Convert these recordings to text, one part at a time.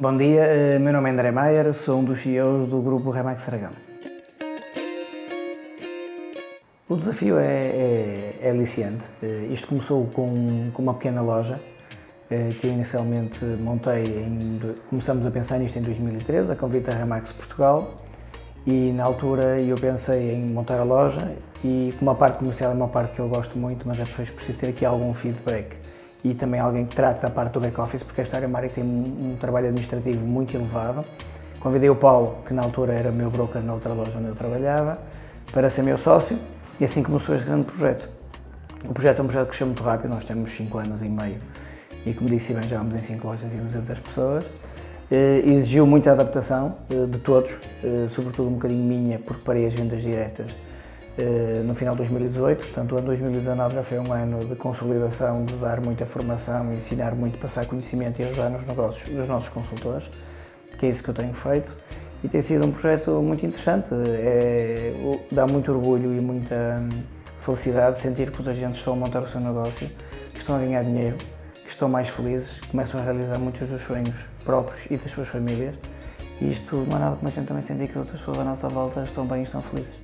Bom dia, eh, meu nome é André Maier, sou um dos CEOs do grupo Remax Aragão. O desafio é, é, é aliciante. Eh, isto começou com, com uma pequena loja eh, que eu inicialmente montei, em, começamos a pensar nisto em 2013, a convite da Remax Portugal, e na altura eu pensei em montar a loja e como a parte comercial é uma parte que eu gosto muito, mas é preciso ter aqui algum feedback e também alguém que trate da parte do back-office, porque esta área Mário tem um, um, trabalho administrativo muito elevado. Convidei o Paulo, que na altura era meu broker na outra loja onde eu trabalhava, para ser meu sócio e assim começou este grande projeto. O projeto é um projeto que cresceu muito rápido, nós temos 5 anos e meio e, como disse bem, já vamos em 5 lojas e 200 pessoas. Eh, exigiu muita adaptação eh, de todos, eh, sobretudo um bocadinho minha, porque parei as vendas diretas no final de 2018, portanto o ano 2019 já foi um ano de consolidação, de dar muita formação, ensinar muito, passar conhecimento e ajudar nos negócios dos nossos consultores, que é isso que eu tenho feito. E tem sido um projeto muito interessante, é, dá muito orgulho e muita hum, felicidade sentir que os agentes estão a montar o seu negócio, que estão a ganhar dinheiro, que estão mais felizes, começam a realizar muitos dos sonhos próprios e das suas famílias. E isto não é nada como a gente também sentir que as outras pessoas à nossa volta estão bem e estão felizes.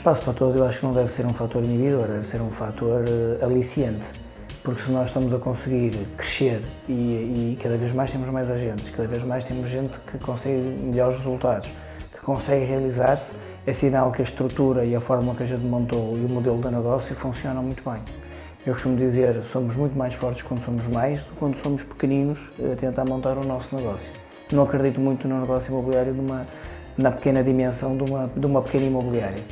Espaço para todos, eu acho que não deve ser um fator inibidor, deve ser um fator uh, aliciante. Porque se nós estamos a conseguir crescer e, e, cada vez mais temos mais agentes, cada vez mais temos gente que consegue melhores resultados, que consegue realizar-se, é sinal que a estrutura e a forma que a gente montou e o modelo de negócio funcionam muito bem. Eu costumo dizer, somos muito mais fortes quando somos mais do que quando somos pequeninos a tentar montar o nosso negócio. Não acredito muito no negócio imobiliário numa, na pequena dimensão de uma, de uma pequena imobiliária.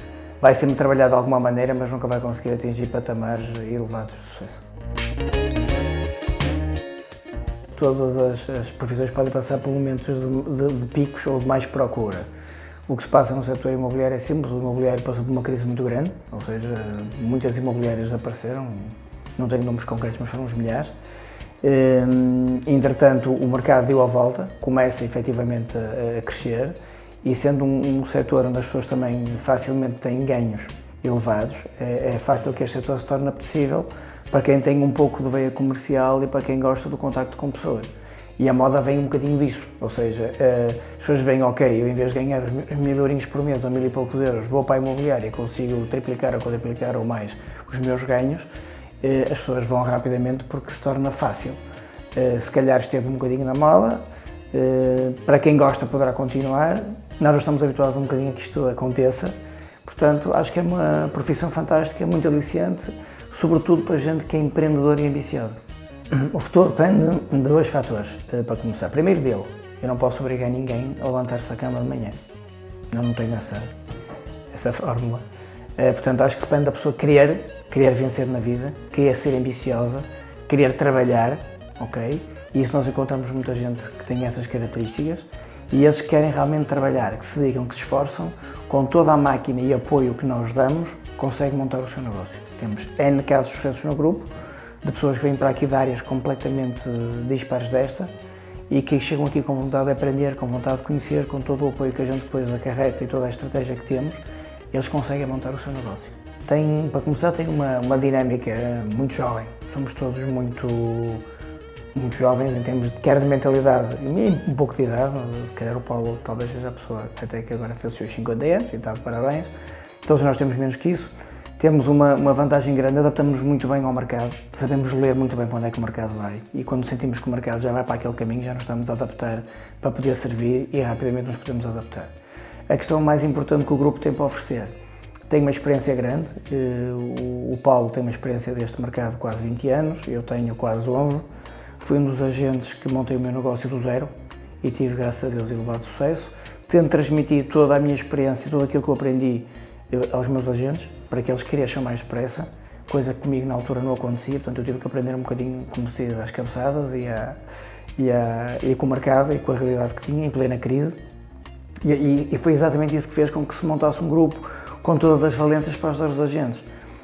Vai sempre trabalhar de alguma maneira, mas nunca vai conseguir atingir patamares elevados de sucesso. Todas as, as profissões podem passar por momentos de, de, de picos ou de mais procura. O que se passa no setor imobiliário é simples, o imobiliário passou por uma crise muito grande, ou seja, muitas imobiliárias desapareceram, não tenho números concretos, mas foram uns milhares. Hum, entretanto, o mercado deu a volta, começa efetivamente a, crescer e sendo um, um setor onde as pessoas também facilmente têm ganhos elevados, é, é fácil que este setor se torne apetecível para quem tem um pouco de veia comercial e para quem gosta do contacto com pessoas. E a moda vem um bocadinho disso, ou seja, eh, as pessoas veem, ok, eu em vez de ganhar mil euros por mês ou mil e poucos euros, vou para a imobiliária e consigo triplicar ou quadriplicar ou mais os meus ganhos, eh, as pessoas vão rapidamente porque se torna fácil. Eh, se calhar esteve um bocadinho na moda, para quem gosta poderá continuar, nós estamos habituados um bocadinho a que isto aconteça, portanto acho que é uma profissão fantástica, muito aliciante, sobretudo para gente que é empreendedor e ambicioso. O futuro depende de dois fatores, eh, para começar. Primeiro dele, eu não posso obrigar ninguém a levantar-se da cama de manhã. Eu não tenho essa, essa fórmula. Eh, portanto, acho que depende da pessoa querer, querer vencer na vida, querer ser ambiciosa, querer trabalhar, ok? E isso nós encontramos muita gente que tem essas características e esses que querem realmente trabalhar, que se digam, que se esforçam, com toda a máquina e apoio que nós damos, conseguem montar o seu negócio. Temos N casos de sucessos no grupo, de pessoas que vêm para aqui de áreas completamente dispares desta e que chegam aqui com vontade de aprender, com vontade de conhecer, com todo o apoio que a gente depois acarreta e toda a estratégia que temos, eles conseguem montar o seu negócio. Tem, para começar, tem uma, uma dinâmica muito jovem. Somos todos muito, muito jovens em termos de, quer de mentalidade e um pouco de idade. Se calhar o Paulo talvez seja a pessoa até que agora fez os seus 50 anos e está de parabéns. Todos nós temos menos que isso temos uma, uma vantagem grande, adaptamos-nos muito bem ao mercado, sabemos ler muito bem para onde é que o mercado vai e quando sentimos que o mercado já vai para aquele caminho, já nos estamos a adaptar para poder servir e rapidamente nos podemos adaptar. A questão mais importante que o grupo tem para oferecer tem uma experiência grande, eh, o Paulo tem uma experiência deste mercado de quase 20 anos, eu tenho quase 11, fui um dos agentes que montei o meu negócio do zero e tive, graças a Deus, elevado sucesso. Tento transmitir toda a minha experiência, tudo aquilo que eu aprendi aos meus agentes, para que eles cresçam mais depressa, coisa que comigo na altura não acontecia, portanto eu tive que aprender um bocadinho como se às cabeçadas e, a, e, a, e com o mercado e com a realidade que tinha em plena crise. E, e, e, foi exatamente isso que fez com que se montasse um grupo com todas as valências para ajudar os agentes.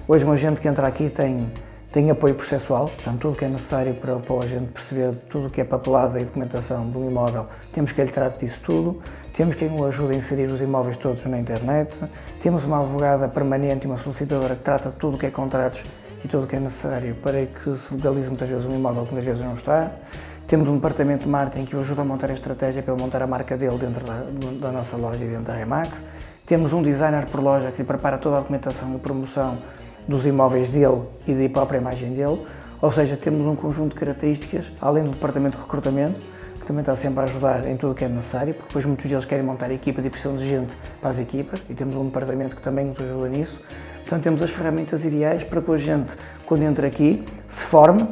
Hoje um agente que entra aqui tem tem apoio processual, portanto, tudo o que é necessário para, para o agente perceber de tudo o que é papelada e documentação do imóvel, temos que ele trate disso tudo. Temos quem o ajude a inserir os imóveis todos na internet. Temos uma advogada permanente e uma solicitadora que trata de tudo o que é contratos e tudo o que é necessário para que se legalize muitas vezes um imóvel que muitas vezes não está. Temos um departamento de marketing que o ajuda a montar a estratégia para ele montar a marca dele dentro da, da nossa loja e dentro da Remax. Temos um designer por loja que lhe prepara toda a documentação e promoção dos imóveis dele e da própria imagem dele. Ou seja, temos um conjunto de características, além do departamento de recrutamento, que também está sempre a ajudar em tudo o que é necessário, porque depois muitos deles querem montar equipas e precisam de gente para as equipas, e temos um departamento que também nos ajuda nisso. Portanto, temos as ferramentas ideais para que a gente, quando entra aqui, se forme,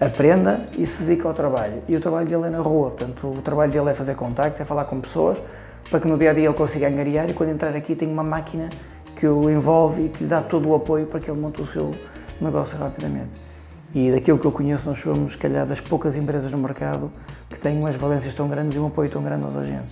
aprenda e se dedique ao trabalho. E o trabalho dele é na rua, portanto, o trabalho dele é fazer contactos, é falar com pessoas, para que no dia a dia ele consiga angariar e quando entrar aqui tem uma máquina que o envolve e que lhe dá todo o apoio para que ele monte o seu negócio rapidamente. E daquilo que eu conheço, nós somos, se calhar, das poucas empresas no mercado que têm umas valências tão grandes e um apoio tão grande aos agentes.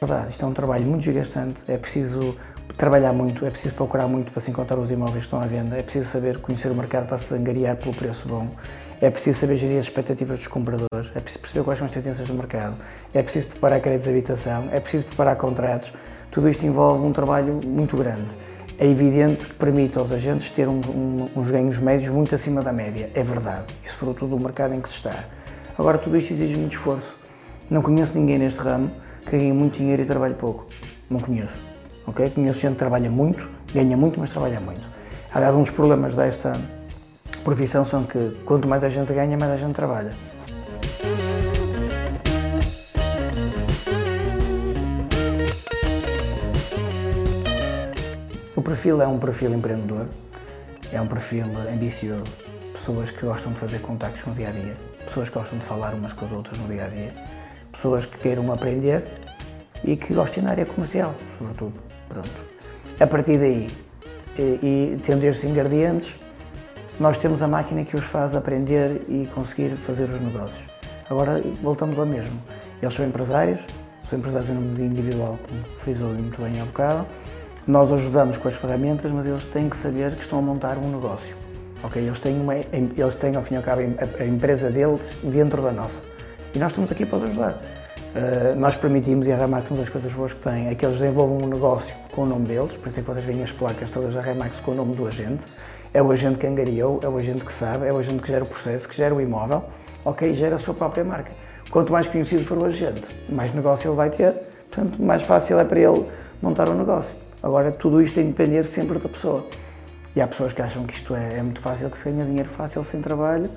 Verdade, isto é um trabalho muito desgastante, é preciso trabalhar muito, é preciso procurar muito para se encontrar os imóveis que estão à venda, é preciso saber conhecer o mercado para se angariar pelo preço bom, é preciso saber gerir as expectativas dos compradores, é preciso perceber quais são as tendências do mercado, é preciso preparar créditos de habitação, é preciso preparar contratos, tudo isto envolve um trabalho muito grande. É evidente que permite aos agentes ter um, um, uns ganhos médios muito acima da média, é verdade, isso fruto do mercado em que se está. Agora, tudo isto exige muito esforço. Não conheço ninguém neste ramo que ganhe muito dinheiro e trabalhe pouco. Não conheço. Okay? Conheço gente que trabalha muito, ganha muito, mas trabalha muito. Aliás, um dos problemas desta profissão são que quanto mais a gente ganha, mais a gente trabalha. O perfil é um perfil empreendedor, é um perfil ambicioso, pessoas que gostam de fazer contactos no dia a dia, pessoas que gostam de falar umas com as outras no dia a dia, pessoas que queiram aprender e que gostem na área comercial, sobretudo. Pronto. A partir daí, e, e tendo estes ingredientes, nós temos a máquina que os faz aprender e conseguir fazer os negócios. Agora voltamos ao mesmo. Eles são empresários, são empresários em nome individual, como frisou muito bem há bocado, nós ajudamos com as ferramentas, mas eles têm que saber que estão a montar um negócio. Ok? Eles têm, uma, eles têm ao fim e ao cabo, a, a empresa deles dentro da nossa. E nós estamos aqui para os ajudar. Uh, nós permitimos, e a Remax, uma das coisas boas que tem, é que eles desenvolvam um negócio com o nome deles, por isso é que vocês veem as placas todas da Remax com o nome do agente. É o agente que angariou, é o agente que sabe, é o agente que gera o processo, que gera o imóvel, ok? E gera a sua própria marca. Quanto mais conhecido for o agente, mais negócio ele vai ter, portanto, mais fácil é para ele montar o um negócio. Agora, tudo isto tem de depender sempre da pessoa. E há pessoas que acham que isto é, é muito fácil, que se ganha dinheiro fácil sem trabalho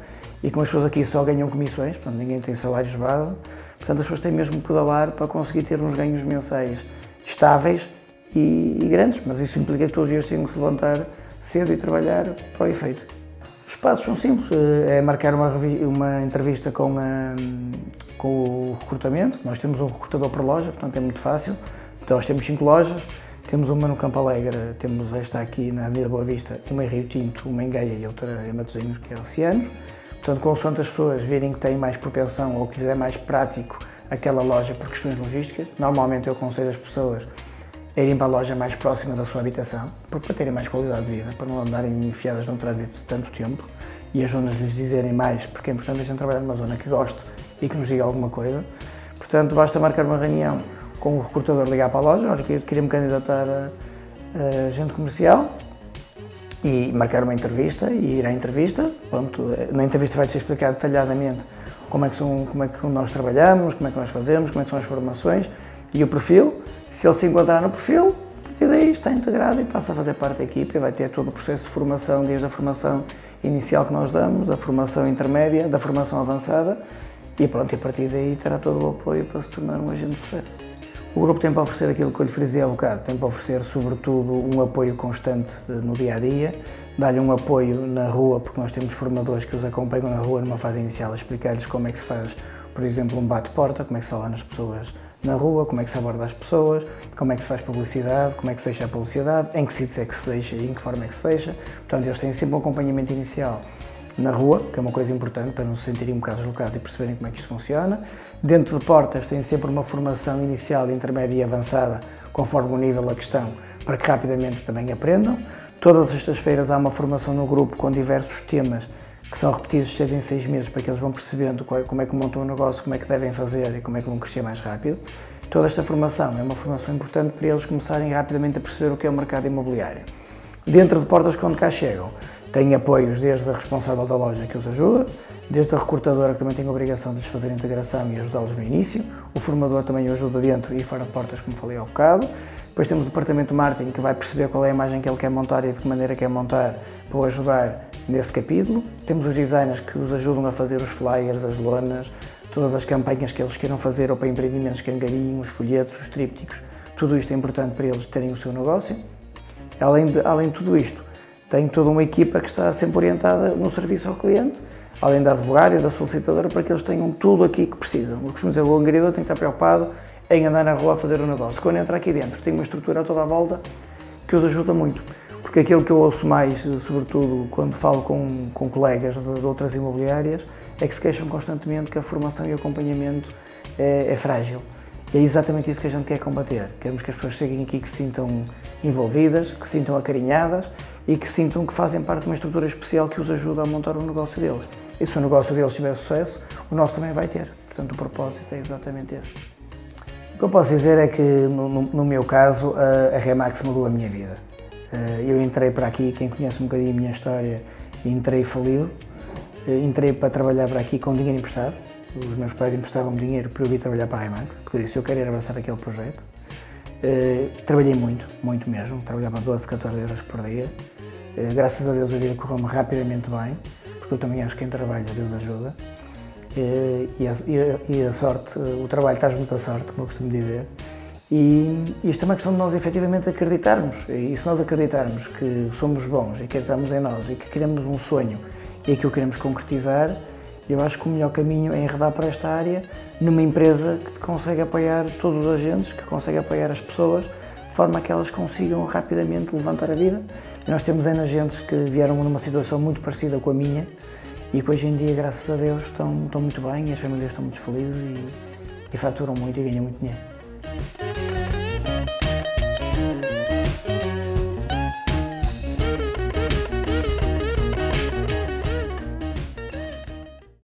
e como as pessoas aqui só ganham comissões, portanto ninguém tem salários base, portanto as pessoas têm mesmo que pedalar para conseguir ter uns ganhos mensais estáveis e, e grandes, mas isso implica que todos os dias têm que se levantar cedo e trabalhar para o efeito. Os passos são simples, eh, é marcar uma, uma entrevista com, a, com o recrutamento, nós temos um recrutador por loja, portanto é muito fácil, então nós temos cinco lojas, temos uma no Campo Alegre, temos esta aqui na Avenida Boa Vista, uma em Rio Tinto, uma em Gaia e outra em Matosinhos, que é Oceanos. Portanto, consoante as pessoas virem que têm mais propensão ou que é mais prático aquela loja por questões logísticas, normalmente eu aconselho as pessoas a irem para a loja mais próxima da sua habitação, para terem mais qualidade de vida, para não andarem enfiadas num trânsito tanto tempo e as zonas lhes dizerem mais, porque é importante a gente trabalhar numa zona que goste e que nos diga alguma coisa. Portanto, basta marcar uma reunião com o recrutador ligar para a loja, olha, queria-me candidatar a, a agente comercial e marcar uma entrevista e ir à entrevista. Pronto, na entrevista vai-se explicar detalhadamente como é, que são, como é que nós trabalhamos, como é que nós fazemos, como é que são as formações e o perfil. Se ele se encontrar no perfil, a partir daí está integrado e passa a fazer parte da equipa e vai ter todo o processo de formação, desde a formação inicial que nós damos, da formação intermédia, da formação avançada e pronto, e a partir daí terá todo o apoio para se tornar um agente de sucesso. O grupo tem para oferecer aquilo que eu lhe frisei há bocado, tem para oferecer sobretudo um apoio constante no dia a dia, dar-lhe um apoio na rua, porque nós temos formadores que os acompanham na rua numa fase inicial, a explicar-lhes como é que se faz, por exemplo, um bate-porta, como é que se fala nas pessoas na rua, como é que se aborda as pessoas, como é que se faz publicidade, como é que se deixa a publicidade, em que sítios é que se deixa e em que forma é que se deixa. Portanto, eles têm sempre um acompanhamento inicial na rua, que é uma coisa importante para não se sentirem um bocado deslocados e perceberem como é que isto funciona. Dentro de portas tem sempre uma formação inicial, intermédia e avançada, conforme o nível da questão, para que rapidamente também aprendam. Todas estas feiras há uma formação no grupo com diversos temas que são repetidos seis em seis meses para que eles vão percebendo como é que montam o um negócio, como é que devem fazer e como é que vão crescer mais rápido. toda esta formação é uma formação importante para eles começarem rapidamente a perceber o que é o mercado imobiliário. Dentro de portas quando cá chegam, têm apoios desde a responsável da loja que os ajuda, desde a recrutadora que também tem a obrigação de lhes fazer a integração e ajudá-los no início, o formador também o ajuda dentro e fora de portas, como falei há bocado. Depois temos o departamento de marketing que vai perceber qual é a imagem que ele quer montar e de que maneira quer montar para o ajudar nesse capítulo. Temos os designers que os ajudam a fazer os flyers, as lonas, todas as campanhas que eles queiram fazer ou para empreendimentos que os folhetos, os trípticos. Tudo isto é importante para eles terem o seu negócio. Além de, além de tudo isto, tem toda uma equipa que está sempre orientada no serviço ao cliente além da advogada e da solicitadora, para que eles tenham tudo aqui que precisam. Eu costumo dizer, o angariador tem que estar preocupado em andar na rua a fazer o negócio. Quando entra aqui dentro, tem uma estrutura toda à volta que os ajuda muito. Porque aquilo que eu ouço mais, sobretudo quando falo com, com colegas de, de outras imobiliárias, é que se queixam constantemente que a formação e o acompanhamento é, é frágil. E é exatamente isso que a gente quer combater. Queremos que as pessoas cheguem aqui que se sintam envolvidas, que se sintam acarinhadas e que sintam que fazem parte de uma estrutura especial que os ajuda a montar o negócio deles. E se o negócio deles tiver sucesso, o nosso também vai ter. Portanto, o propósito é exatamente esse. O que eu posso dizer é que, no, no meu caso, a, a Remax mudou a minha vida. Eh, eu entrei para aqui, quem conhece um bocadinho a minha história, entrei falido. Eh, entrei para trabalhar para aqui com dinheiro emprestado. Os meus pais emprestavam-me dinheiro para eu vir trabalhar para a Remax, porque eu disse eu quero abraçar aquele projeto. Uh, trabalhei muito, muito mesmo. Trabalhava 12, 14 euros por dia. Graças a Deus a vida correu-me rapidamente bem porque eu também acho que quem trabalha, Deus ajuda. E, e, a, e a, sorte, o trabalho traz muita sorte, como eu costumo dizer. E isto é uma questão de nós efetivamente acreditarmos. E se nós acreditarmos que somos bons e acreditamos em nós e que queremos um sonho e que o queremos concretizar, eu acho que o melhor caminho é enredar para esta área numa empresa que consegue apoiar todos os agentes, que consegue apoiar as pessoas, de forma a que elas consigam rapidamente levantar a vida e nós temos N agentes que vieram numa situação muito parecida com a minha e que hoje em dia, graças a Deus, estão, estão muito bem e as famílias estão muito felizes e, e faturam muito e ganham muito dinheiro.